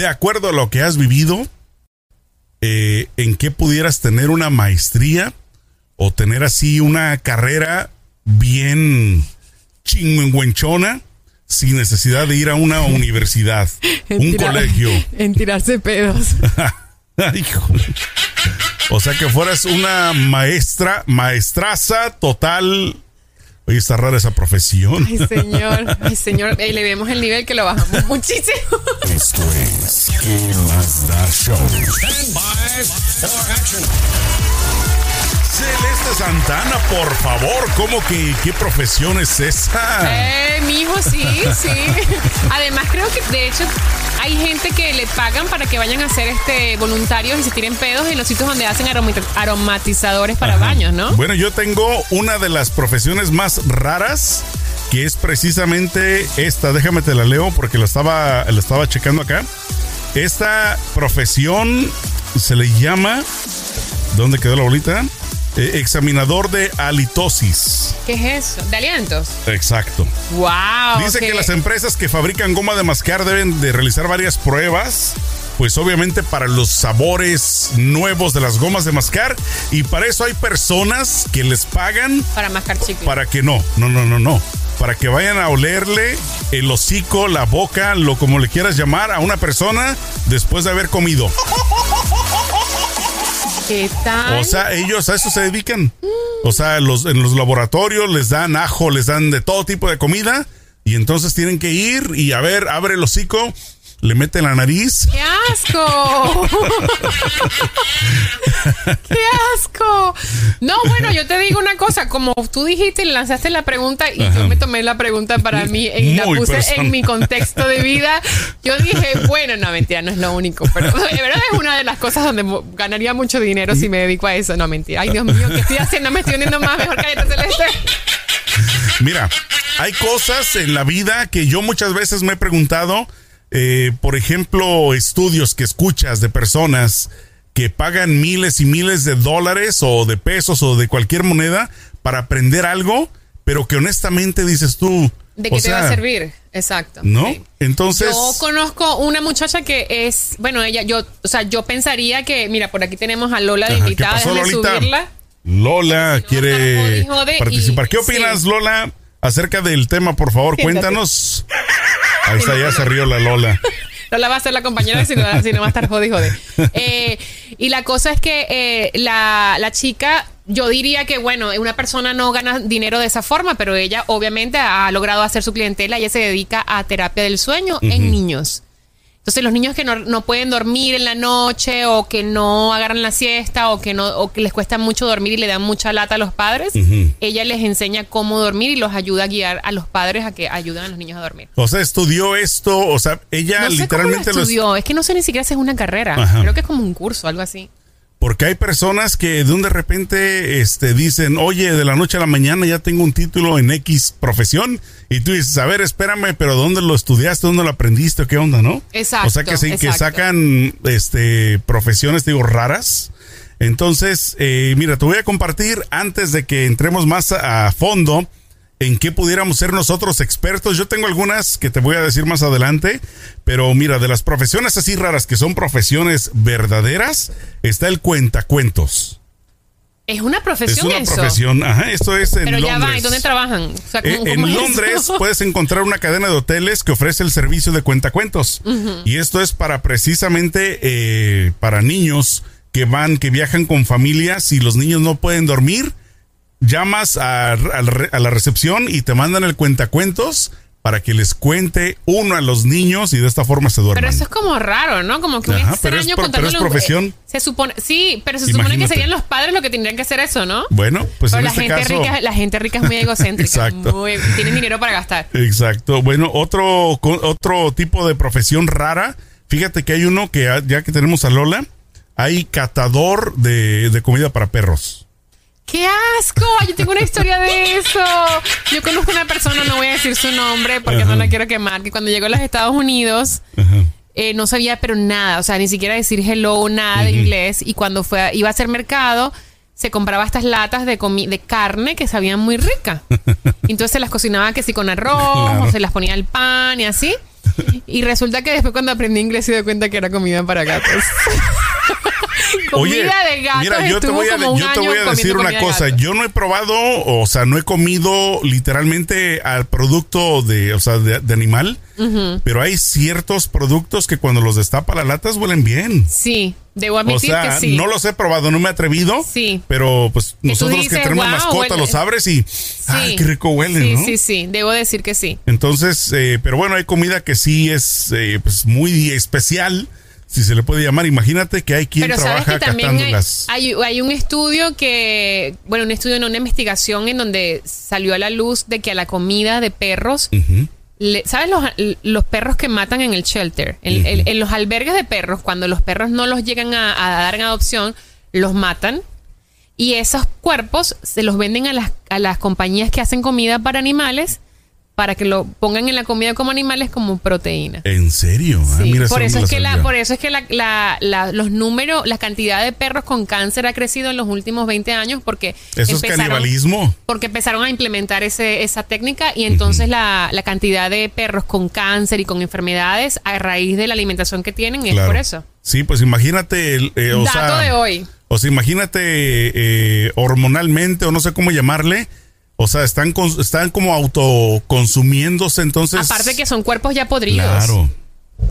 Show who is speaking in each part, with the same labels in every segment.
Speaker 1: de acuerdo a lo que has vivido, eh, en qué pudieras tener una maestría o tener así una carrera bien chingüenchona sin necesidad de ir a una universidad, un colegio.
Speaker 2: En tirarse pedos.
Speaker 1: O sea que fueras una maestra, maestraza total. Oye, está rara esa profesión.
Speaker 2: Ay, señor. Ay, señor. le vemos el nivel que lo bajamos muchísimo.
Speaker 1: Esto es ¿Qué más da show? Stand by for action. Celeste Santana, por favor, ¿cómo que qué profesión es esa?
Speaker 2: Eh, mi hijo, sí, sí. Además, creo que de hecho hay gente que le pagan para que vayan a hacer este voluntarios y se tiren pedos en los sitios donde hacen aromatizadores para baños, ¿no?
Speaker 1: Bueno, yo tengo una de las profesiones más raras que es precisamente esta. Déjame te la leo porque lo estaba, la estaba checando acá. Esta profesión se le llama. ¿Dónde quedó la bolita? Eh, examinador de halitosis.
Speaker 2: ¿Qué es eso? ¿De alientos?
Speaker 1: Exacto.
Speaker 2: Wow.
Speaker 1: Dice que las empresas que fabrican goma de mascar deben de realizar varias pruebas pues obviamente para los sabores nuevos de las gomas de mascar y para eso hay personas que les pagan
Speaker 2: para mascar chicle.
Speaker 1: Para que no, no, no, no, no. Para que vayan a olerle el hocico, la boca, lo como le quieras llamar a una persona después de haber comido.
Speaker 2: ¿Qué tal?
Speaker 1: O sea, ellos a eso se dedican. O sea, los, en los laboratorios les dan ajo, les dan de todo tipo de comida. Y entonces tienen que ir y a ver, abre el hocico le mete la nariz.
Speaker 2: ¡Qué asco! ¡Qué asco! No, bueno, yo te digo una cosa, como tú dijiste y lanzaste la pregunta y yo me tomé la pregunta para mí y la puse en mi contexto de vida, yo dije, bueno, no, mentira, no es lo único, pero de verdad es una de las cosas donde ganaría mucho dinero si me dedico a eso, no, mentira. Ay, Dios mío, ¿qué estoy haciendo? Me estoy hundiendo más, mejor que celeste.
Speaker 1: Mira, hay cosas en la vida que yo muchas veces me he preguntado eh, por ejemplo, estudios que escuchas de personas que pagan miles y miles de dólares o de pesos o de cualquier moneda para aprender algo, pero que honestamente dices tú...
Speaker 2: ¿De qué te va a servir? Exacto.
Speaker 1: ¿No? Entonces...
Speaker 2: Yo conozco una muchacha que es, bueno, ella, yo, o sea, yo pensaría que, mira, por aquí tenemos a Lola de invitada, déjame subirla.
Speaker 1: Lola quiere participar. ¿Qué opinas, Lola, acerca del tema, por favor? Cuéntanos. Ahí está, ya se rió la Lola.
Speaker 2: Lola va a ser la compañera, si no, va a estar jode. Eh, y la cosa es que eh, la, chica yo diría que, bueno, una persona no gana dinero de esa forma, pero ella obviamente ha logrado hacer su clientela. Ella se dedica a terapia del sueño en niños. Entonces los niños que no, pueden dormir en la noche o que no agarran la siesta o que no o que les cuesta mucho dormir y le dan mucha lata a los padres, ella les enseña cómo dormir y los ayuda a guiar a los padres a que ayuden a los niños a dormir.
Speaker 1: O sea, estudió esto, o sea, ella literalmente
Speaker 2: lo estudió. Es que no sé ni siquiera si es una carrera. Creo que es como un curso, algo así.
Speaker 1: Porque hay personas que de un de repente este, dicen, oye, de la noche a la mañana ya tengo un título en X profesión. Y tú dices, a ver, espérame, pero ¿dónde lo estudiaste? ¿Dónde lo aprendiste? ¿Qué onda, no?
Speaker 2: Exacto.
Speaker 1: O sea que, sí, que sacan este, profesiones, digo, raras. Entonces, eh, mira, te voy a compartir antes de que entremos más a fondo en qué pudiéramos ser nosotros expertos. Yo tengo algunas que te voy a decir más adelante, pero mira, de las profesiones así raras que son profesiones verdaderas, está el cuentacuentos.
Speaker 2: Es una profesión.
Speaker 1: Es una profesión, ajá, esto es en
Speaker 2: Pero
Speaker 1: ya va,
Speaker 2: ¿y dónde trabajan?
Speaker 1: Eh, en Londres puedes encontrar una cadena de hoteles que ofrece el servicio de cuentacuentos. Y esto es para precisamente eh, para niños que van, que viajan con familias y los niños no pueden dormir llamas a, la recepción y te mandan el cuentacuentos para que les cuente uno a los niños y de esta forma se duermen.
Speaker 2: Pero eso es como raro, ¿no? Como que un extraño
Speaker 1: pero es, pero es profesión.
Speaker 2: Se supone, sí, pero se supone que serían los padres los que tendrían que hacer eso, ¿no?
Speaker 1: Bueno, pues en
Speaker 2: la
Speaker 1: este
Speaker 2: gente rica, la gente rica es muy egocéntrica, Exacto. tienen dinero para gastar.
Speaker 1: Exacto. Bueno, otro otro tipo de profesión rara. Fíjate que hay uno que ya que tenemos a Lola, hay catador de, de comida para perros.
Speaker 2: ¡Qué asco! Yo tengo una historia de eso. Yo conozco una persona, no voy a decir su nombre porque no la quiero quemar, que cuando llegó a los Estados Unidos eh, no sabía pero nada, o sea, ni siquiera decir hello, nada de inglés. Y cuando fue iba a hacer mercado, se compraba estas latas de, de carne que sabían muy rica. Entonces se las cocinaba que sí con arroz, o se las ponía al pan y así. Y resulta que después cuando aprendí inglés se dio cuenta que era comida para gatos.
Speaker 1: Oye,
Speaker 2: comida de gatos.
Speaker 1: mira, yo te voy a, yo te voy a decir una
Speaker 2: de
Speaker 1: cosa. Yo no he probado, o sea, no he comido literalmente al producto de, o sea, de, de animal, pero hay ciertos productos que cuando los destapa las latas huelen bien.
Speaker 2: Sí, debo
Speaker 1: O
Speaker 2: admitir
Speaker 1: sea,
Speaker 2: que sí.
Speaker 1: no los he probado, no me he atrevido.
Speaker 2: Sí.
Speaker 1: Pero pues nosotros que
Speaker 2: dices,
Speaker 1: tenemos
Speaker 2: "Wow,
Speaker 1: mascota
Speaker 2: huele".
Speaker 1: los abres y ay, qué rico huele,
Speaker 2: sí,
Speaker 1: ¿no?
Speaker 2: Sí, sí, debo decir que sí.
Speaker 1: Entonces, eh, pero bueno, hay comida que sí es eh, pues muy especial, si se le puede llamar. Imagínate que hay quien
Speaker 2: Pero sabes
Speaker 1: trabaja
Speaker 2: que también hay,
Speaker 1: catándolas.
Speaker 2: hay, hay un estudio que, bueno, un estudio, no una investigación en donde salió a la luz de que a la comida de perros, le- ¿sabes los, los perros que matan en el shelter? En, los albergues de perros, cuando los perros no los llegan a, a dar en adopción, los matan. Y esos cuerpos se los venden a las, a las compañías que hacen comida para animales para que lo pongan en la comida como animales como proteína.
Speaker 1: ¿En serio? Ah,
Speaker 2: Sí,
Speaker 1: mira, eso
Speaker 2: por, eso es que la, por eso es que la, la- la- los números, la cantidad de perros con cáncer ha crecido en los últimos 20 años porque
Speaker 1: Eso es canibalismo.
Speaker 2: porque empezaron a implementar ese, esa técnica y entonces la, la cantidad de perros con cáncer y con enfermedades a raíz de la alimentación que tienen es por eso.
Speaker 1: Sí, pues imagínate, el, eh, o
Speaker 2: Dato
Speaker 1: sea,
Speaker 2: de hoy.
Speaker 1: O sea, imagínate eh, hormonalmente o no sé cómo llamarle. O sea, están, están como autoconsumiéndose, entonces.
Speaker 2: Aparte que son cuerpos ya podridos.
Speaker 1: Claro.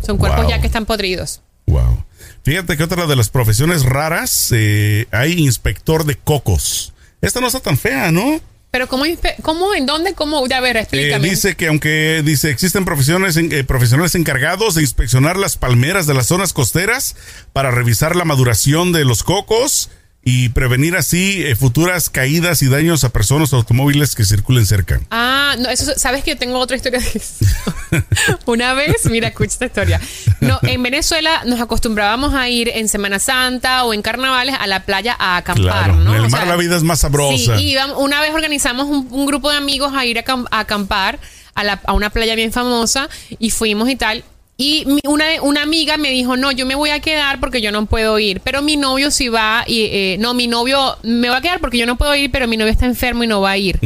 Speaker 2: Son cuerpos
Speaker 1: Wow.
Speaker 2: ya que están podridos.
Speaker 1: Wow. Fíjate que otra de las profesiones raras, eh, hay inspector de cocos. Esta no está tan fea, ¿no?
Speaker 2: Pero ¿cómo, cómo en dónde, cómo? Ya, a ver,
Speaker 1: Eh,
Speaker 2: explícame.
Speaker 1: dice que aunque dice existen profesiones eh, profesionales encargados de inspeccionar las palmeras de las zonas costeras para revisar la maduración de los cocos y prevenir así eh, futuras caídas y daños a personas o automóviles que circulen cerca.
Speaker 2: Ah, no, eso, sabes que yo tengo otra historia de eso. Una vez, mira, escucha esta historia. No, en Venezuela nos acostumbrábamos a ir en Semana Santa o en carnavales a la playa a acampar,
Speaker 1: Claro,
Speaker 2: ¿no?
Speaker 1: en el
Speaker 2: O
Speaker 1: mar
Speaker 2: sea,
Speaker 1: la vida es más
Speaker 2: Sí,
Speaker 1: sabrosa.
Speaker 2: y íbamos- una vez organizamos un, un grupo de amigos a ir a acampar a, la- a una playa bien famosa y fuimos y tal. Y mi- una, una amiga me dijo, no, yo me voy a quedar porque yo no puedo ir, pero mi novio sí va y, eh, no, mi novio me va a quedar porque yo no puedo ir, pero mi novio está enfermo y no va a ir.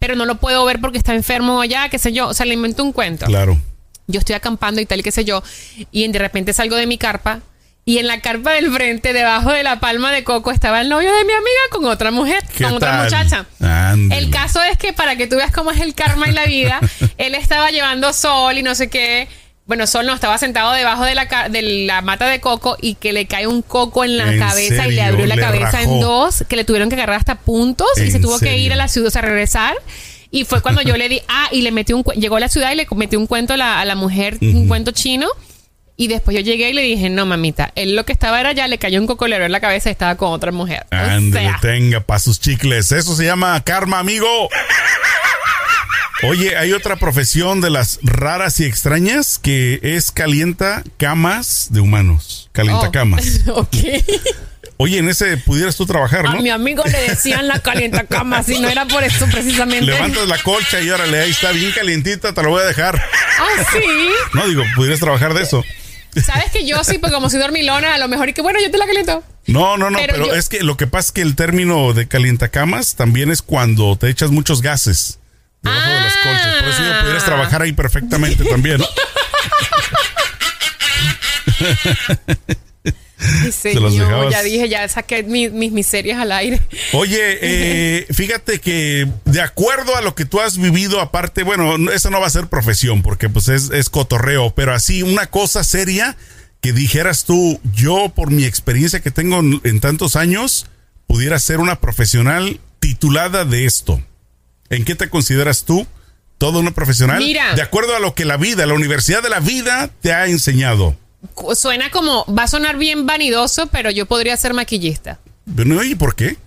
Speaker 2: Pero no lo puedo ver porque está enfermo allá, qué sé yo. O sea, le invento un cuento
Speaker 1: claro.
Speaker 2: yo estoy acampando y tal, qué sé yo, y de repente salgo de mi carpa y en la carpa del frente, debajo de la palma de coco, estaba el novio de mi amiga con otra mujer,
Speaker 1: ¿Qué
Speaker 2: con otra muchacha. El caso es que para que tú veas cómo es el karma y la vida, él estaba llevando sol y no sé qué. Bueno, Sol no, estaba sentado debajo de la, ca- de la mata de coco y que le cae un coco en la
Speaker 1: ¿En
Speaker 2: cabeza y le abrió la
Speaker 1: ¿Le
Speaker 2: cabeza
Speaker 1: rajó?
Speaker 2: en dos, que le tuvieron que agarrar hasta puntos y
Speaker 1: ¿En
Speaker 2: se tuvo que ir a la ciudad, o sea, regresar. Y fue cuando yo le di, ah, y le metí un, llegó a la ciudad y le metí un cuento a la, a la mujer, un cuento chino. Y después yo llegué y le dije, no, mamita, él lo que estaba era ya, le cayó un coco, le abrió la cabeza y estaba con otra mujer. O
Speaker 1: Ándale,
Speaker 2: sea,
Speaker 1: tenga pa' sus chicles. Eso se llama karma, amigo. Oye, hay otra profesión de las raras y extrañas que es calienta camas de humanos. Calienta
Speaker 2: oh,
Speaker 1: camas.
Speaker 2: ok.
Speaker 1: Oye, en ese pudieras tú trabajar,
Speaker 2: A
Speaker 1: ¿no?
Speaker 2: mi amigo le decían la calienta cama, si no era por eso precisamente.
Speaker 1: Levantas la colcha y órale, ahí está bien calientita, te lo voy a dejar.
Speaker 2: Ah, sí.
Speaker 1: No, digo, pudieras trabajar de eso.
Speaker 2: Sabes que yo sí, pues como soy dormilona, a lo mejor y que bueno, yo te la caliento.
Speaker 1: No, no, no,
Speaker 2: Pero
Speaker 1: pero,
Speaker 2: yo-
Speaker 1: es que lo que pasa es que el término de calientacamas también es cuando te echas muchos gases debajo de las colchas. Por eso yo pudieras
Speaker 2: Ah.
Speaker 1: trabajar ahí perfectamente también. Los
Speaker 2: señor,
Speaker 1: dejabas.
Speaker 2: ya dije, ya saqué mi- mis miserias al aire.
Speaker 1: Oye, eh, fíjate que de acuerdo a lo que tú has vivido, aparte, bueno, no- eso no va a ser profesión porque pues es, es cotorreo, pero así una cosa seria que dijeras tú, yo por mi experiencia que tengo en, en tantos años, pudiera ser una profesional titulada de esto. ¿En qué te consideras tú? ¿Todo una profesional?
Speaker 2: Mira.
Speaker 1: De acuerdo a lo que la vida, la universidad de la vida te ha enseñado.
Speaker 2: Suena como, va a sonar bien vanidoso, pero yo podría ser maquillista.
Speaker 1: Bueno, ¿y por qué?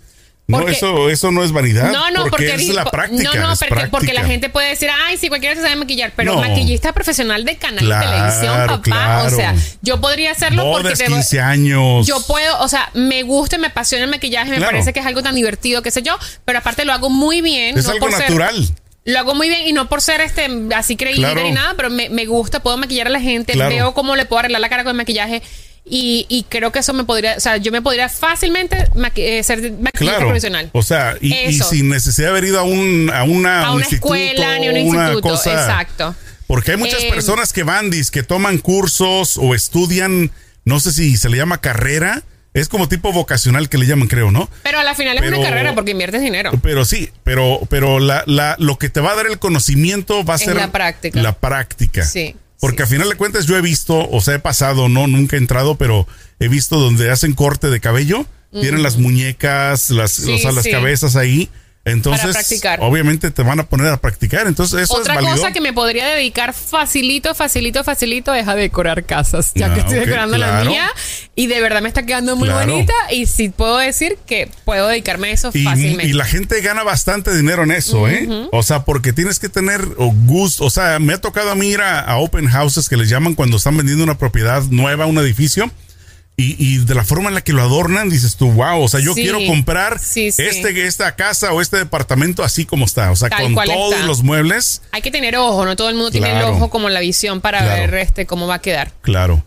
Speaker 1: No, eso, eso no es vanidad.
Speaker 2: No, no,
Speaker 1: porque,
Speaker 2: porque,
Speaker 1: es la práctica.
Speaker 2: No, no, porque, porque la gente puede decir, ay, sí, cualquiera se sabe maquillar, pero
Speaker 1: No.
Speaker 2: maquillista profesional de canal
Speaker 1: Claro,
Speaker 2: de televisión, papá.
Speaker 1: claro.
Speaker 2: O sea, yo podría hacerlo porque
Speaker 1: Bodas,
Speaker 2: te-
Speaker 1: 15 años.
Speaker 2: yo puedo, o sea, me gusta, me apasiona el maquillaje, me parece que es algo tan divertido, qué sé yo, pero aparte lo hago muy bien.
Speaker 1: es
Speaker 2: no
Speaker 1: algo
Speaker 2: por ser-
Speaker 1: natural.
Speaker 2: Lo hago muy bien y no por ser este así
Speaker 1: Claro.
Speaker 2: ni nada, pero me, me gusta, puedo maquillar a la gente, veo cómo le puedo arreglar la cara con el maquillaje y, y creo que eso me podría, o sea, yo me podría fácilmente maqui- eh, ser maquillista
Speaker 1: Claro.
Speaker 2: profesional.
Speaker 1: O sea, y, sin necesidad de haber ido a, un, a una,
Speaker 2: a
Speaker 1: un
Speaker 2: una escuela ni un
Speaker 1: una
Speaker 2: instituto,
Speaker 1: cosa-
Speaker 2: exacto.
Speaker 1: Porque hay muchas
Speaker 2: Eh,
Speaker 1: personas que van, dis, que toman cursos o estudian, no sé si se le llama carrera, es como tipo vocacional que le llaman, creo, ¿no?
Speaker 2: Pero a la final es una carrera porque inviertes dinero.
Speaker 1: Pero sí, pero, pero la, la, lo que te va a dar el conocimiento va a
Speaker 2: Es
Speaker 1: ser
Speaker 2: la práctica.
Speaker 1: La práctica.
Speaker 2: Sí,
Speaker 1: Porque
Speaker 2: sí,
Speaker 1: a final de cuentas yo he visto, o sea, he pasado, no, nunca he entrado, pero he visto donde hacen corte de cabello, tienen las muñecas, las,
Speaker 2: Sí,
Speaker 1: o sea, las cabezas ahí. Entonces,
Speaker 2: practicar.
Speaker 1: obviamente te van a poner a practicar. Entonces, eso
Speaker 2: Otra
Speaker 1: es
Speaker 2: cosa que me podría dedicar facilito, facilito, facilito es a decorar casas. Ya
Speaker 1: Ah,
Speaker 2: que estoy
Speaker 1: ok,
Speaker 2: decorando
Speaker 1: claro.
Speaker 2: la mía y de verdad me está quedando muy
Speaker 1: Claro.
Speaker 2: bonita. Y sí puedo decir que puedo dedicarme a eso
Speaker 1: Y,
Speaker 2: fácilmente.
Speaker 1: y la gente gana bastante dinero en eso, ¿eh? O sea, porque tienes que tener gusto. O sea, me ha tocado a mí ir a, a open houses que les llaman cuando están vendiendo una propiedad nueva, un edificio. Y, y de la forma en la que lo adornan, dices tú, wow, o sea, yo
Speaker 2: Sí.
Speaker 1: quiero comprar
Speaker 2: Sí, sí.
Speaker 1: Este, esta casa o este departamento así como está. O sea,
Speaker 2: Tal
Speaker 1: con todos
Speaker 2: está.
Speaker 1: los muebles.
Speaker 2: Hay que tener ojo, no todo el mundo tiene el ojo como la visión para
Speaker 1: Claro.
Speaker 2: ver este cómo va a quedar.
Speaker 1: Claro.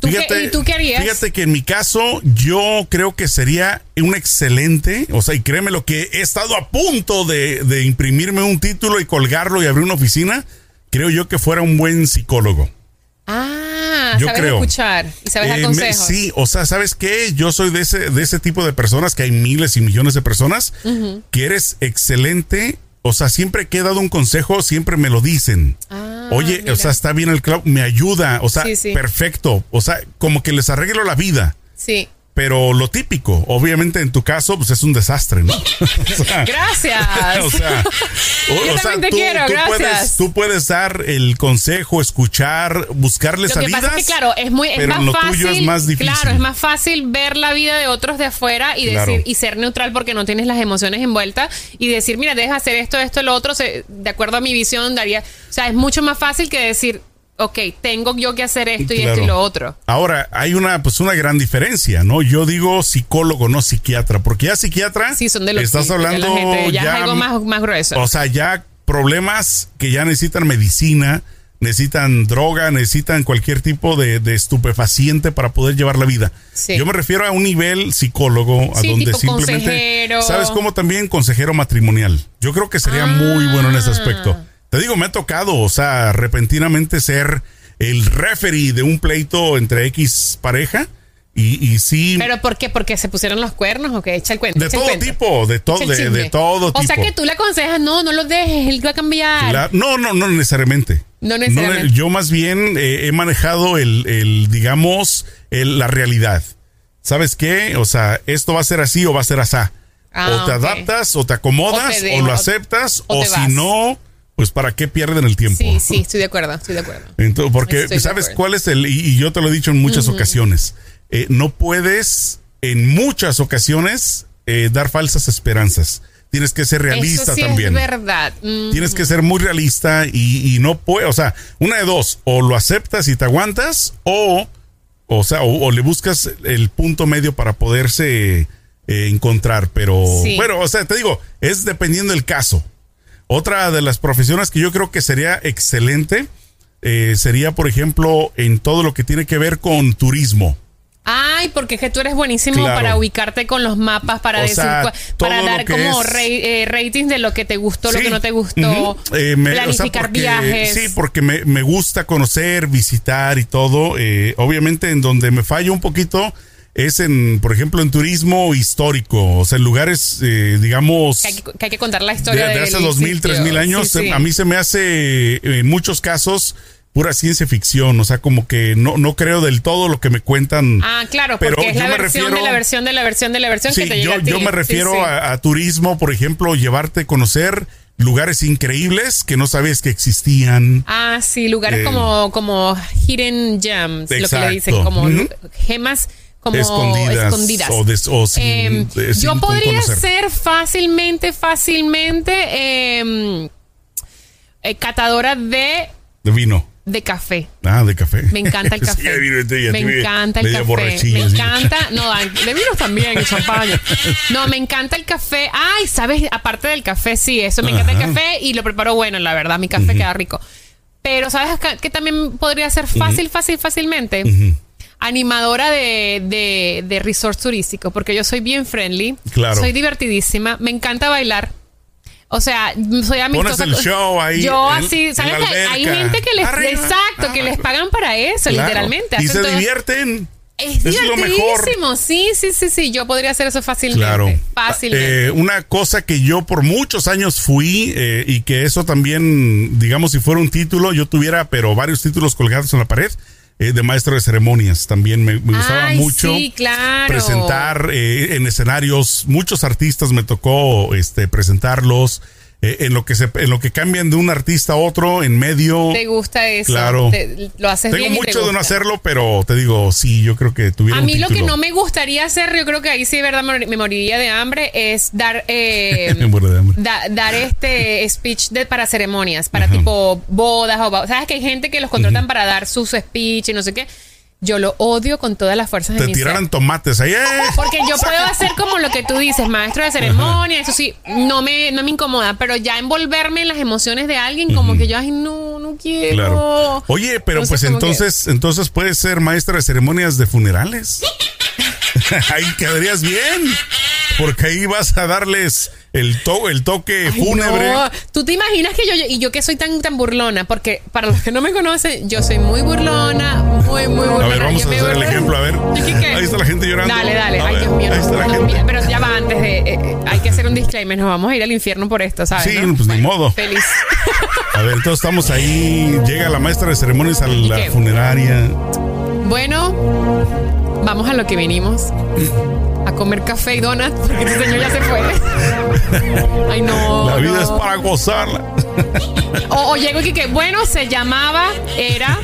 Speaker 2: ¿Tú qué- y tú qué harías?
Speaker 1: Fíjate que en mi caso, yo creo que sería un excelente, o sea, y créeme lo que he estado a punto de, de imprimirme un título y colgarlo y abrir una oficina. Creo yo que fuera un buen psicólogo.
Speaker 2: Ah,
Speaker 1: Yo
Speaker 2: sabes
Speaker 1: creo.
Speaker 2: escuchar y sabes dar
Speaker 1: Eh, me-
Speaker 2: consejos.
Speaker 1: sí, o sea, ¿sabes qué? Yo soy de ese, de ese tipo de personas, que hay miles y millones de personas, que eres excelente. O sea, siempre que he dado un consejo, siempre me lo dicen.
Speaker 2: Ah,
Speaker 1: Oye,
Speaker 2: mira.
Speaker 1: o sea, está bien el clavo, me ayuda, o sea,
Speaker 2: Sí, sí.
Speaker 1: perfecto. O sea, como que les arreglo la vida.
Speaker 2: Sí.
Speaker 1: Pero lo típico, obviamente en tu caso, pues es un desastre, ¿no? O sea,
Speaker 2: Gracias.
Speaker 1: o sea, o-
Speaker 2: Yo
Speaker 1: o sea,
Speaker 2: también te
Speaker 1: tú,
Speaker 2: quiero,
Speaker 1: tú
Speaker 2: gracias.
Speaker 1: puedes, tú puedes dar el consejo, escuchar, buscarle
Speaker 2: Lo que
Speaker 1: salidas.
Speaker 2: pasa es que, claro, es muy es
Speaker 1: pero
Speaker 2: más
Speaker 1: lo
Speaker 2: fácil.
Speaker 1: tuyo es más difícil.
Speaker 2: Claro, es más fácil ver la vida de otros de afuera y
Speaker 1: Claro.
Speaker 2: decir y ser neutral porque no tienes las emociones envueltas y decir, mira, deja hacer esto, esto, lo otro, se- de acuerdo a mi visión daría, o sea, es mucho más fácil que decir, ok, tengo yo que hacer esto y esto y lo otro.
Speaker 1: Ahora, hay una, pues una gran diferencia, ¿no? Yo digo psicólogo, no psiquiatra, porque ya psiquiatra
Speaker 2: Sí, son de los
Speaker 1: estás
Speaker 2: que-
Speaker 1: hablando
Speaker 2: la gente- ya,
Speaker 1: ya,
Speaker 2: es algo más, más grueso.
Speaker 1: o sea, ya problemas que ya necesitan medicina, necesitan droga, necesitan cualquier tipo de, de estupefaciente para poder llevar la vida.
Speaker 2: Sí.
Speaker 1: Yo me refiero a un nivel psicólogo, a
Speaker 2: Sí,
Speaker 1: donde
Speaker 2: tipo
Speaker 1: simplemente,
Speaker 2: consejero.
Speaker 1: ¿sabes cómo también consejero matrimonial? Yo creo que sería muy bueno en ese aspecto. Te digo, me ha tocado, o sea, repentinamente ser el referee de un pleito entre X pareja y, y sí,
Speaker 2: ¿Pero por qué? ¿Porque se pusieron los cuernos o qué? Echa el cuento.
Speaker 1: de todo
Speaker 2: cuento.
Speaker 1: tipo, de todo, de, de todo tipo.
Speaker 2: O sea que tú le aconsejas, no, no lo dejes, él va a cambiar.
Speaker 1: La- no, no, no necesariamente.
Speaker 2: No necesariamente.
Speaker 1: yo más bien eh, he manejado el, el, digamos, el- la realidad. ¿Sabes qué? O sea, esto va a ser así o va a ser así.
Speaker 2: Ah,
Speaker 1: o te adaptas, o te acomodas,
Speaker 2: O
Speaker 1: o,
Speaker 2: te dejo-
Speaker 1: lo aceptas,
Speaker 2: o
Speaker 1: si
Speaker 2: vas.
Speaker 1: no, pues para qué pierden el tiempo.
Speaker 2: Sí, sí, estoy de acuerdo, estoy de acuerdo.
Speaker 1: Entonces, porque
Speaker 2: Estoy
Speaker 1: sabes cuál es el, y, y yo te lo he dicho en muchas ocasiones, eh, no puedes en muchas ocasiones eh, dar falsas esperanzas. Tienes que ser realista
Speaker 2: Eso sí
Speaker 1: también.
Speaker 2: es verdad.
Speaker 1: Tienes que ser muy realista y, y no puede, o sea, una de dos, o lo aceptas y te aguantas, o, o sea, o, o le buscas el punto medio para poderse eh, encontrar. Pero,
Speaker 2: Sí.
Speaker 1: bueno, o sea, te digo, es dependiendo del caso. Otra de las profesiones que yo creo que sería excelente eh, sería, por ejemplo, en todo lo que tiene que ver con turismo.
Speaker 2: Ay, porque es que tú eres buenísimo
Speaker 1: Claro.
Speaker 2: para ubicarte con los mapas, para
Speaker 1: O
Speaker 2: decir,
Speaker 1: sea,
Speaker 2: para dar como
Speaker 1: es-
Speaker 2: eh, ratings de lo que te gustó, lo que no te gustó.
Speaker 1: Eh, me- o sea,
Speaker 2: planificar
Speaker 1: porque-
Speaker 2: viajes.
Speaker 1: Sí, porque me, me gusta conocer, visitar y todo. Eh, obviamente en donde me fallo un poquito es en, por ejemplo, en turismo histórico, o sea, en lugares, eh, digamos,
Speaker 2: que, hay que, que hay que contar la
Speaker 1: de,
Speaker 2: historia
Speaker 1: de hace dos mil, tres mil años.
Speaker 2: Sí, sí.
Speaker 1: A mí se me hace, en muchos casos, pura ciencia ficción, o sea, como que no, no creo del todo lo que me cuentan.
Speaker 2: Ah, claro,
Speaker 1: Pero
Speaker 2: porque es
Speaker 1: yo
Speaker 2: la
Speaker 1: me
Speaker 2: versión de
Speaker 1: refiero-
Speaker 2: la versión de la versión de la versión
Speaker 1: Sí,
Speaker 2: que te llega
Speaker 1: yo,
Speaker 2: a ti.
Speaker 1: yo me refiero
Speaker 2: sí.
Speaker 1: A, a turismo, por ejemplo, llevarte a conocer lugares increíbles que no sabías que existían.
Speaker 2: Ah, sí, lugares
Speaker 1: Eh,
Speaker 2: como, como hidden gems, lo que le dicen, como gemas como
Speaker 1: escondidas,
Speaker 2: escondidas.
Speaker 1: o, des- o sin,
Speaker 2: Eh,
Speaker 1: eh, sin
Speaker 2: yo podría ser fácilmente, fácilmente eh, eh, catadora de,
Speaker 1: de vino.
Speaker 2: de café.
Speaker 1: Ah, de café.
Speaker 2: Me encanta el café.
Speaker 1: vino, ya
Speaker 2: me encanta el café. Me encanta. No, de vinos también, y champaña. No, me encanta el café. Ay, ¿sabes? Aparte del café, sí, eso me encanta el café y lo preparo bueno, la verdad. Mi café queda rico. Pero, ¿sabes que también podría ser fácil, fácil, fácilmente? Animadora de, de, de resort turístico, porque yo soy bien friendly.
Speaker 1: Claro.
Speaker 2: Soy divertidísima. Me encanta bailar. O sea, soy amistosa.
Speaker 1: Pones el show ahí.
Speaker 2: Yo
Speaker 1: en-
Speaker 2: así,
Speaker 1: en
Speaker 2: ¿sabes?
Speaker 1: la
Speaker 2: que hay gente que les.
Speaker 1: Arriba.
Speaker 2: exacto, que les pagan para eso,
Speaker 1: Claro.
Speaker 2: literalmente.
Speaker 1: Y
Speaker 2: Hacen
Speaker 1: se
Speaker 2: todo-
Speaker 1: divierten.
Speaker 2: Es
Speaker 1: Es lo mejor.
Speaker 2: divertidísimo. Sí, sí, sí, sí. Yo podría hacer eso fácilmente.
Speaker 1: Claro.
Speaker 2: Fácilmente.
Speaker 1: Eh, una cosa que yo por muchos años fui eh, y que eso también, digamos, si fuera un título, yo tuviera, pero varios títulos colgados en la pared. Eh, de maestro de ceremonias también me, me gustaba
Speaker 2: Ay,
Speaker 1: mucho
Speaker 2: sí, claro.
Speaker 1: presentar eh, en escenarios muchos artistas me tocó este presentarlos eh, en lo que se en lo que cambian de un artista a otro en medio
Speaker 2: Te gusta eso.
Speaker 1: Claro.
Speaker 2: Te- lo haces
Speaker 1: tengo
Speaker 2: bien. y te
Speaker 1: mucho de no hacerlo pero te digo sí yo creo que tuviera
Speaker 2: A
Speaker 1: un
Speaker 2: mí lo que no me gustaría hacer, yo creo que ahí sí verdad me moriría de hambre, es dar eh,
Speaker 1: Me muero de hambre.
Speaker 2: da- dar este speech de, para ceremonias, para
Speaker 1: Ajá.
Speaker 2: tipo bodas o sabes que hay gente que los contratan para dar sus speech y no sé qué. Yo lo odio con todas las fuerzas de
Speaker 1: te
Speaker 2: mi ser.
Speaker 1: tiraran tomates ahí ¡eh!
Speaker 2: Porque yo puedo hacer como lo que tú dices, maestro de ceremonia, eso sí, no me, no me incomoda, pero ya envolverme en las emociones de alguien, como que yo, ay, no, no quiero.
Speaker 1: Claro. Oye, pero
Speaker 2: No
Speaker 1: pues
Speaker 2: que-
Speaker 1: entonces, entonces puedes ser maestra de ceremonias de funerales. ahí quedarías bien. Porque ahí vas a darles el, to- el toque
Speaker 2: Ay,
Speaker 1: fúnebre.
Speaker 2: no. Tú te imaginas que yo, y yo que soy tan tan burlona, porque para los que no me conocen, yo soy muy burlona, muy muy burlona.
Speaker 1: A ver, vamos
Speaker 2: Yo
Speaker 1: a hacer el ejemplo, a ver. Ahí está la gente llorando.
Speaker 2: Dale, dale.
Speaker 1: A
Speaker 2: Ay,
Speaker 1: ver,
Speaker 2: Dios mío.
Speaker 1: ahí está la
Speaker 2: no,
Speaker 1: gente.
Speaker 2: mira, pero ya va antes de. eh, eh, hay que hacer un disclaimer. Nos vamos a ir al infierno por esto, ¿sabes?
Speaker 1: Sí,
Speaker 2: no?
Speaker 1: pues ni modo.
Speaker 2: Feliz.
Speaker 1: A ver, entonces estamos ahí. Llega la maestra de ceremonias a la funeraria.
Speaker 2: Bueno, vamos a lo que vinimos. A comer café y donuts, porque este señor ya se fue. Ay, no.
Speaker 1: La vida
Speaker 2: no.
Speaker 1: es para gozarla.
Speaker 2: O, o llego y que, bueno, se llamaba, era.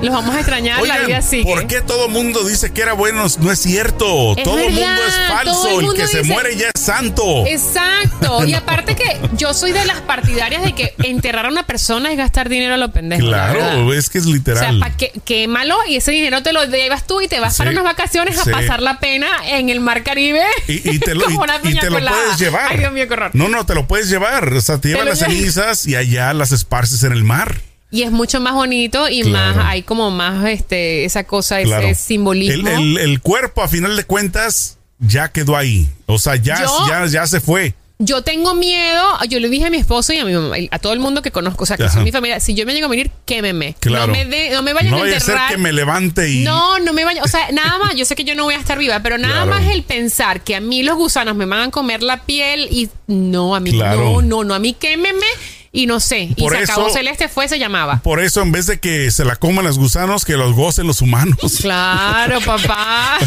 Speaker 2: Los vamos a extrañar, la vida
Speaker 1: Oigan,
Speaker 2: sigue.
Speaker 1: ¿por qué todo mundo dice que era bueno? No es cierto.
Speaker 2: Es
Speaker 1: todo el mundo es falso.
Speaker 2: el
Speaker 1: que se muere ya es santo.
Speaker 2: Exacto. Y aparte que yo soy de las partidarias de que enterrar a una persona es gastar dinero a lo pendejo.
Speaker 1: Claro, es que es
Speaker 2: O sea,
Speaker 1: literal.
Speaker 2: que, quémalo y ese dinero te lo llevas tú y te vas
Speaker 1: Sí,
Speaker 2: para unas vacaciones a
Speaker 1: sí.
Speaker 2: pasar la pena en el mar Caribe.
Speaker 1: Y, y te lo,
Speaker 2: como
Speaker 1: y-
Speaker 2: una
Speaker 1: y
Speaker 2: piña
Speaker 1: te lo puedes llevar.
Speaker 2: Ay, Dios mío, qué horror.
Speaker 1: No, no, te lo puedes llevar. O sea, te llevan las cenizas y allá las esparces en el mar.
Speaker 2: Y es mucho más bonito y
Speaker 1: Claro.
Speaker 2: más, hay como más este, esa cosa,
Speaker 1: Claro.
Speaker 2: ese simbolismo.
Speaker 1: El, el- el cuerpo, a final de cuentas, ya quedó ahí. O sea, ya,
Speaker 2: Yo-
Speaker 1: ya, ya se fue.
Speaker 2: Yo tengo miedo, yo le dije a mi esposo y a mi mamá, a todo el mundo que conozco, o sea, que
Speaker 1: Ajá.
Speaker 2: son mi familia, si yo me llego a venir, quémeme.
Speaker 1: Claro.
Speaker 2: No me, de- no me vayan
Speaker 1: no
Speaker 2: a
Speaker 1: vaya a ser
Speaker 2: enterrar.
Speaker 1: que me levante y.
Speaker 2: No, no me vayan, o sea, nada más, yo sé que yo no voy a estar viva, pero nada más el pensar que a mí los gusanos me van a comer la piel y no, a mí no, no, no, a mí quémeme y no sé.
Speaker 1: Por
Speaker 2: y se acabó Celeste fue, se llamaba.
Speaker 1: Por eso, en vez de que se la coman los gusanos, que los gocen los humanos.
Speaker 2: Claro, papá.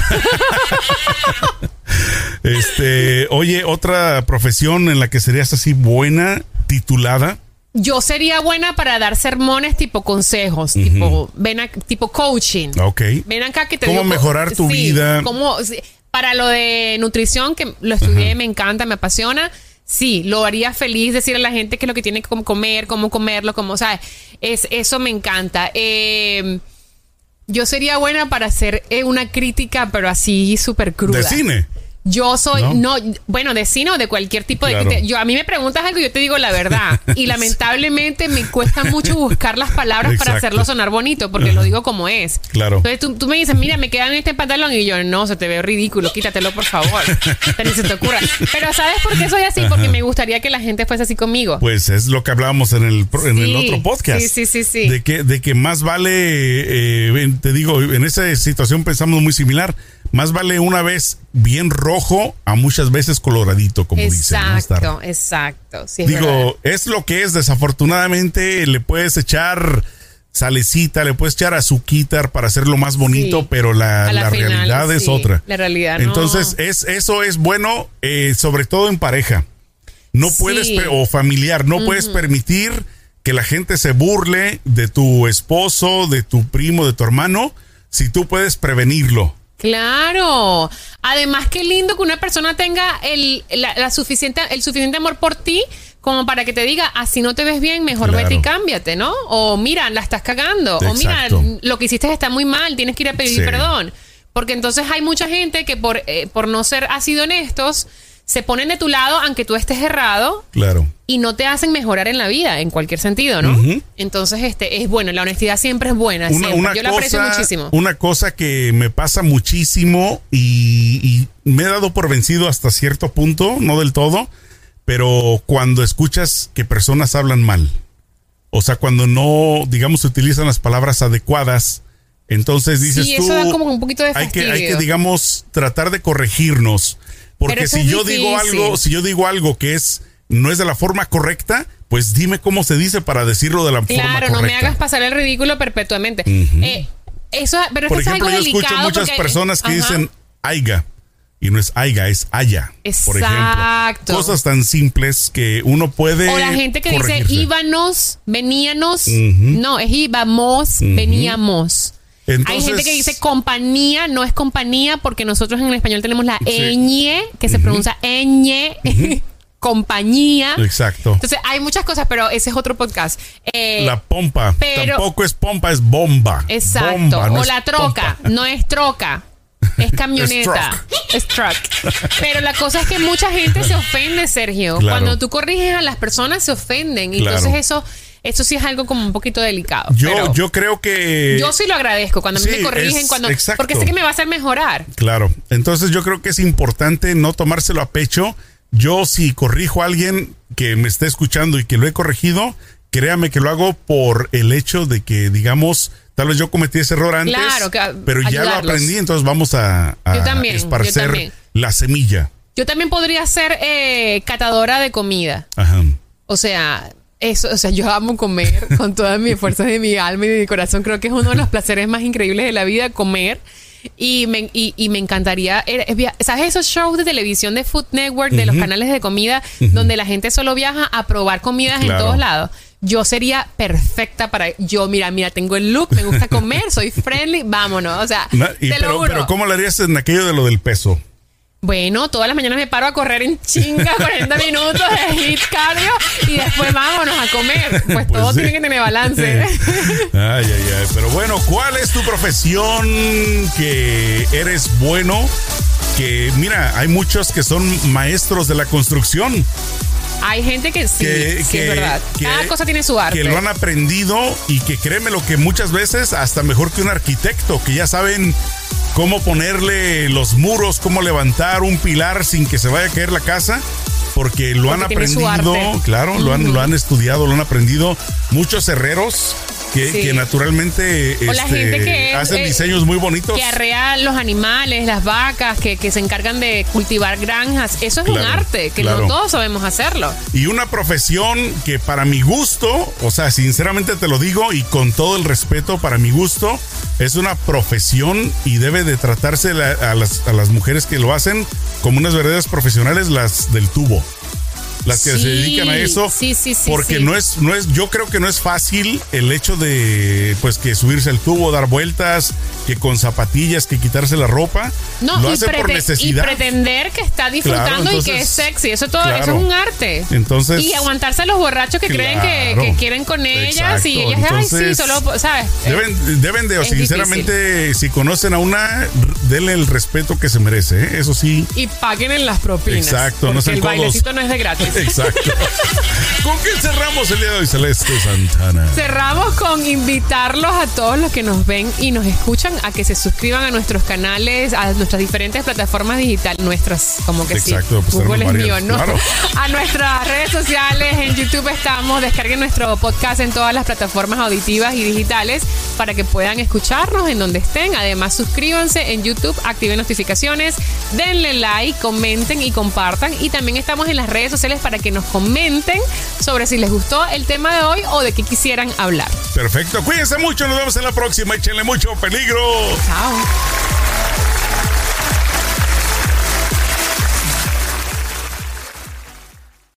Speaker 1: Este, oye, otra profesión en la que serías así buena, titulada.
Speaker 2: Yo sería buena para dar sermones tipo consejos, tipo, ven a- tipo coaching.
Speaker 1: Ok.
Speaker 2: Ven acá que te
Speaker 1: ¿Cómo
Speaker 2: digo-
Speaker 1: mejorar tu
Speaker 2: sí,
Speaker 1: vida?
Speaker 2: cómo- para lo de nutrición, que lo estudié, me encanta, me apasiona. Sí, lo haría feliz decir a la gente qué es lo que tiene que com- comer, cómo comerlo, cómo, ¿sabes? Es, eso me encanta. Eh, yo sería buena para hacer eh, una crítica, pero así súper cruda.
Speaker 1: De cine.
Speaker 2: Yo soy,
Speaker 1: ¿No?
Speaker 2: no, bueno, de cine o de cualquier tipo
Speaker 1: Claro.
Speaker 2: de... Yo, a mí me preguntas algo y yo te digo la verdad. Y lamentablemente me cuesta mucho buscar las palabras para hacerlo sonar bonito, porque lo digo como es.
Speaker 1: Claro.
Speaker 2: Entonces tú, tú me dices, mira, me quedan este pantalón y yo, no, se te ve ridículo, quítatelo por favor. Pero ni se te ocurra. Pero ¿sabes por qué soy así? Porque me gustaría que la gente fuese así conmigo.
Speaker 1: Pues es lo que hablábamos en el, en el otro podcast.
Speaker 2: sí, sí, sí, sí.
Speaker 1: De que, de que más vale, eh, te digo, en esa situación pensamos muy similar. Más vale una vez bien rojo a muchas veces coloradito, como dicen.
Speaker 2: exacto, exacto. Sí, es verdad.
Speaker 1: Digo, es lo que es. Desafortunadamente le puedes echar salecita, le puedes echar azuquitar para hacerlo más bonito,
Speaker 2: Sí.
Speaker 1: pero la,
Speaker 2: A la
Speaker 1: la
Speaker 2: final,
Speaker 1: realidad es otra.
Speaker 2: la realidad no.
Speaker 1: Entonces, es, eso es bueno, eh, sobre todo en pareja. No puedes, o familiar, no puedes permitir que la gente se burle de tu esposo, de tu primo, de tu hermano, si tú puedes prevenirlo.
Speaker 2: Claro. Además, qué lindo que una persona tenga el, la, la suficiente, el suficiente amor por ti como para que te diga, así no te ves bien, mejor
Speaker 1: Claro.
Speaker 2: vete y cámbiate, ¿no? O mira, la estás cagando. O mira, lo que hiciste está muy mal, tienes que ir a pedir
Speaker 1: Sí.
Speaker 2: perdón. Porque entonces hay mucha gente que por, eh, por no ser así de honestos, se ponen de tu lado aunque tú estés errado
Speaker 1: Claro.
Speaker 2: y no te hacen mejorar en la vida, en cualquier sentido, ¿no? Entonces, este, es bueno, la honestidad siempre es buena,
Speaker 1: Una,
Speaker 2: siempre.
Speaker 1: una
Speaker 2: Yo la aprecio
Speaker 1: cosa-
Speaker 2: muchísimo.
Speaker 1: Una cosa que me pasa muchísimo y, y me he dado por vencido hasta cierto punto, no del todo, pero cuando escuchas que personas hablan mal, o sea, cuando no, digamos, utilizan las palabras adecuadas, entonces dices
Speaker 2: Sí,
Speaker 1: tú,
Speaker 2: eso da como un poquito de
Speaker 1: hay que, hay que,
Speaker 2: fastidio.
Speaker 1: digamos, tratar de corregirnos. Porque si yo digo algo, si yo digo algo que es no es de la forma correcta, pues dime cómo se dice para decirlo de la forma
Speaker 2: Claro,
Speaker 1: correcta.
Speaker 2: no me hagas pasar el ridículo perpetuamente.
Speaker 1: Ujú.
Speaker 2: Eh, eso, pero
Speaker 1: Por ejemplo,
Speaker 2: es
Speaker 1: yo
Speaker 2: algo
Speaker 1: escucho
Speaker 2: delicado
Speaker 1: muchas
Speaker 2: porque-
Speaker 1: personas que
Speaker 2: Ajá.
Speaker 1: dicen aiga y no es aiga, es haya. Por ejemplo,
Speaker 2: Exacto.
Speaker 1: cosas tan simples que uno puede
Speaker 2: O la gente que dice veníamos.
Speaker 1: Ujú.
Speaker 2: No, es íbamos, veníamos. Hay gente que dice compañía, no es compañía, porque nosotros en el español tenemos la
Speaker 1: Sí.
Speaker 2: ñ, que se pronuncia ñ, compañía.
Speaker 1: Exacto.
Speaker 2: Entonces hay muchas cosas, pero ese es otro podcast. Eh,
Speaker 1: La pompa.
Speaker 2: pero-
Speaker 1: Tampoco es pompa, es bomba.
Speaker 2: Exacto.
Speaker 1: Bomba, no
Speaker 2: o la troca,
Speaker 1: pompa.
Speaker 2: no es troca. Es camioneta. es truck. Pero la cosa es que mucha gente se ofende, Sergio.
Speaker 1: Claro.
Speaker 2: Cuando tú corriges a las personas, se ofenden.
Speaker 1: Claro.
Speaker 2: Entonces eso, eso sí es algo como un poquito delicado.
Speaker 1: Yo, yo creo que.
Speaker 2: yo sí lo agradezco cuando
Speaker 1: sí,
Speaker 2: me corrigen,
Speaker 1: es-
Speaker 2: cuando,
Speaker 1: exacto.
Speaker 2: porque sé que me va a hacer mejorar.
Speaker 1: Claro. Entonces yo creo que es importante no tomárselo a pecho. Yo si corrijo a alguien que me esté escuchando y que lo he corregido, créame que lo hago por el hecho de que, digamos, tal vez yo cometí ese error antes,
Speaker 2: Claro, que-
Speaker 1: pero ya lo aprendí, entonces vamos a, a
Speaker 2: Yo también, yo
Speaker 1: esparcer
Speaker 2: también.
Speaker 1: la semilla.
Speaker 2: Yo también podría ser eh, catadora de comida.
Speaker 1: Ajá.
Speaker 2: O sea, eso, o sea, yo amo comer con todas mis fuerzas de mi alma y de mi corazón. Creo que es uno de los placeres más increíbles de la vida, comer. Y me, y, y me encantaría, eh, ¿sabes esos shows de televisión de Food Network, de los canales de comida, donde la gente solo viaja a probar comidas en todos lados? Yo sería perfecta para, yo, mira, mira, tengo el look, me gusta comer, soy friendly, vámonos. O sea,
Speaker 1: y
Speaker 2: te lo
Speaker 1: pero,
Speaker 2: juro.
Speaker 1: pero ¿cómo le harías en aquello de lo del peso?
Speaker 2: Bueno, todas las mañanas me paro a correr en chinga 40 minutos de hit cardio y después vámonos a comer. Pues,
Speaker 1: Pues
Speaker 2: todo
Speaker 1: sí.
Speaker 2: tiene que tener balance.
Speaker 1: Ay, ay, ay. Pero bueno, ¿cuál es tu profesión que eres bueno? Que mira, hay muchos que son maestros de la construcción.
Speaker 2: Hay gente que sí,
Speaker 1: que,
Speaker 2: sí
Speaker 1: que-
Speaker 2: es verdad.
Speaker 1: que-
Speaker 2: Cada cosa tiene su arte.
Speaker 1: Que lo han aprendido y que créeme lo que muchas veces hasta mejor que un arquitecto, que ya saben cómo ponerle los muros, cómo levantar un pilar sin que se vaya a caer la casa. Porque lo han
Speaker 2: Porque
Speaker 1: aprendido, claro, lo han, lo han estudiado, lo han aprendido muchos herreros que,
Speaker 2: Sí.
Speaker 1: que naturalmente
Speaker 2: O la
Speaker 1: este,
Speaker 2: gente que
Speaker 1: hacen
Speaker 2: eh,
Speaker 1: diseños muy bonitos.
Speaker 2: que arrea los animales, las vacas, que, que se encargan de cultivar granjas. Eso es un arte, que
Speaker 1: claro.
Speaker 2: no todos sabemos hacerlo.
Speaker 1: Y una profesión que para mi gusto, o sea, sinceramente te lo digo y con todo el respeto para mi gusto, es una profesión y debe de tratarse la- a, las, a las mujeres que lo hacen como unas verdaderas profesionales, las del tubo. Las que
Speaker 2: Sí,
Speaker 1: se dedican a eso.
Speaker 2: sí, sí, sí,
Speaker 1: Porque
Speaker 2: sí.
Speaker 1: no es, no es, yo creo que no es fácil el hecho de pues que subirse al tubo, dar vueltas, que con zapatillas, que quitarse la ropa.
Speaker 2: No,
Speaker 1: lo
Speaker 2: y,
Speaker 1: por
Speaker 2: prete- y
Speaker 1: necesidad.
Speaker 2: pretender que está disfrutando y que
Speaker 1: entonces,
Speaker 2: es sexy. Eso todo,
Speaker 1: claro.
Speaker 2: eso es un arte.
Speaker 1: Entonces-
Speaker 2: y aguantarse a los borrachos que creen que, quieren con ellas y
Speaker 1: Exacto.
Speaker 2: ellas, ay, sí,
Speaker 1: Entonces,
Speaker 2: solo, ¿sabes?
Speaker 1: Deben, deben de, o sinceramente, si conocen a una, denle el respeto que se merece, ¿eh? eso sí.
Speaker 2: y paguen en las propinas.
Speaker 1: Exacto, no sean
Speaker 2: el
Speaker 1: codos.
Speaker 2: bailecito no es de gratis.
Speaker 1: Exacto. ¿Con qué cerramos el día de hoy, Celeste Santana?
Speaker 2: Cerramos con invitarlos a todos los que nos ven y nos escuchan a que se suscriban a nuestros canales, a nuestras diferentes plataformas digitales, nuestras, como que
Speaker 1: Exacto,
Speaker 2: sí.
Speaker 1: pues
Speaker 2: Google es mío, ¿no?
Speaker 1: claro.
Speaker 2: A nuestras redes sociales, en YouTube estamos, descarguen nuestro podcast en todas las plataformas auditivas y digitales para que puedan escucharnos en donde estén. Además, suscríbanse en YouTube, activen notificaciones, denle like, comenten y compartan. Y también estamos en las redes sociales para que nos comenten sobre si les gustó el tema de hoy o de qué quisieran hablar.
Speaker 1: Perfecto, cuídense mucho, nos vemos en la próxima, échenle mucho peligro.
Speaker 2: Chao.